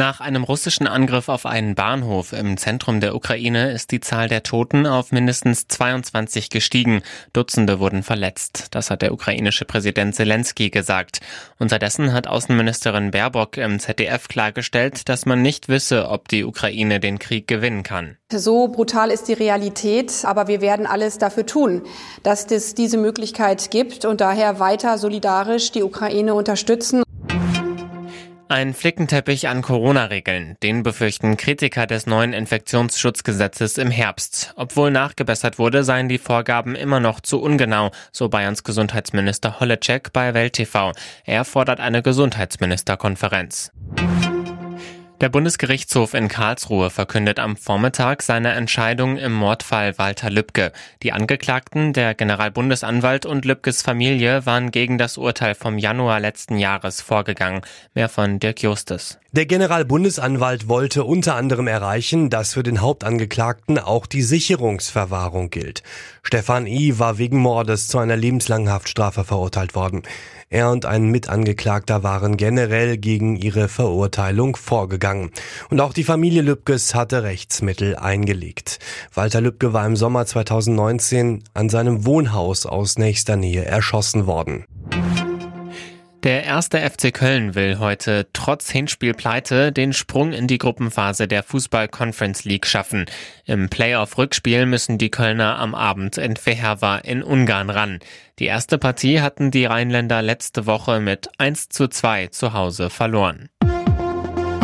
Nach einem russischen Angriff auf einen Bahnhof im Zentrum der Ukraine ist die Zahl der Toten auf mindestens 22 gestiegen. Dutzende wurden verletzt. Das hat der ukrainische Präsident Zelensky gesagt. Unterdessen hat Außenministerin Baerbock im ZDF klargestellt, dass man nicht wisse, ob die Ukraine den Krieg gewinnen kann. So brutal ist die Realität, aber wir werden alles dafür tun, dass es diese Möglichkeit gibt und daher weiter solidarisch die Ukraine unterstützen. Ein Flickenteppich an Corona-Regeln, den befürchten Kritiker des neuen Infektionsschutzgesetzes im Herbst. Obwohl nachgebessert wurde, seien die Vorgaben immer noch zu ungenau, so Bayerns Gesundheitsminister Holleczek bei Welt TV. Er fordert eine Gesundheitsministerkonferenz. Der Bundesgerichtshof in Karlsruhe verkündet am Vormittag seine Entscheidung im Mordfall Walter Lübcke. Die Angeklagten, der Generalbundesanwalt und Lübkes Familie, waren gegen das Urteil vom Januar letzten Jahres vorgegangen. Mehr von Dirk Justus. Der Generalbundesanwalt wollte unter anderem erreichen, dass für den Hauptangeklagten auch die Sicherungsverwahrung gilt. Stefan I. war wegen Mordes zu einer lebenslangen Haftstrafe verurteilt worden. Er und ein Mitangeklagter waren generell gegen ihre Verurteilung vorgegangen. Und auch die Familie Lübkes hatte Rechtsmittel eingelegt. Walter Lübke war im Sommer 2019 an seinem Wohnhaus aus nächster Nähe erschossen worden. Der erste FC Köln will heute trotz Hinspielpleite den Sprung in die Gruppenphase der Fußball Conference League schaffen. Im Playoff-Rückspiel müssen die Kölner am Abend in Feherva in Ungarn ran. Die erste Partie hatten die Rheinländer letzte Woche mit 1 zu 2 zu Hause verloren.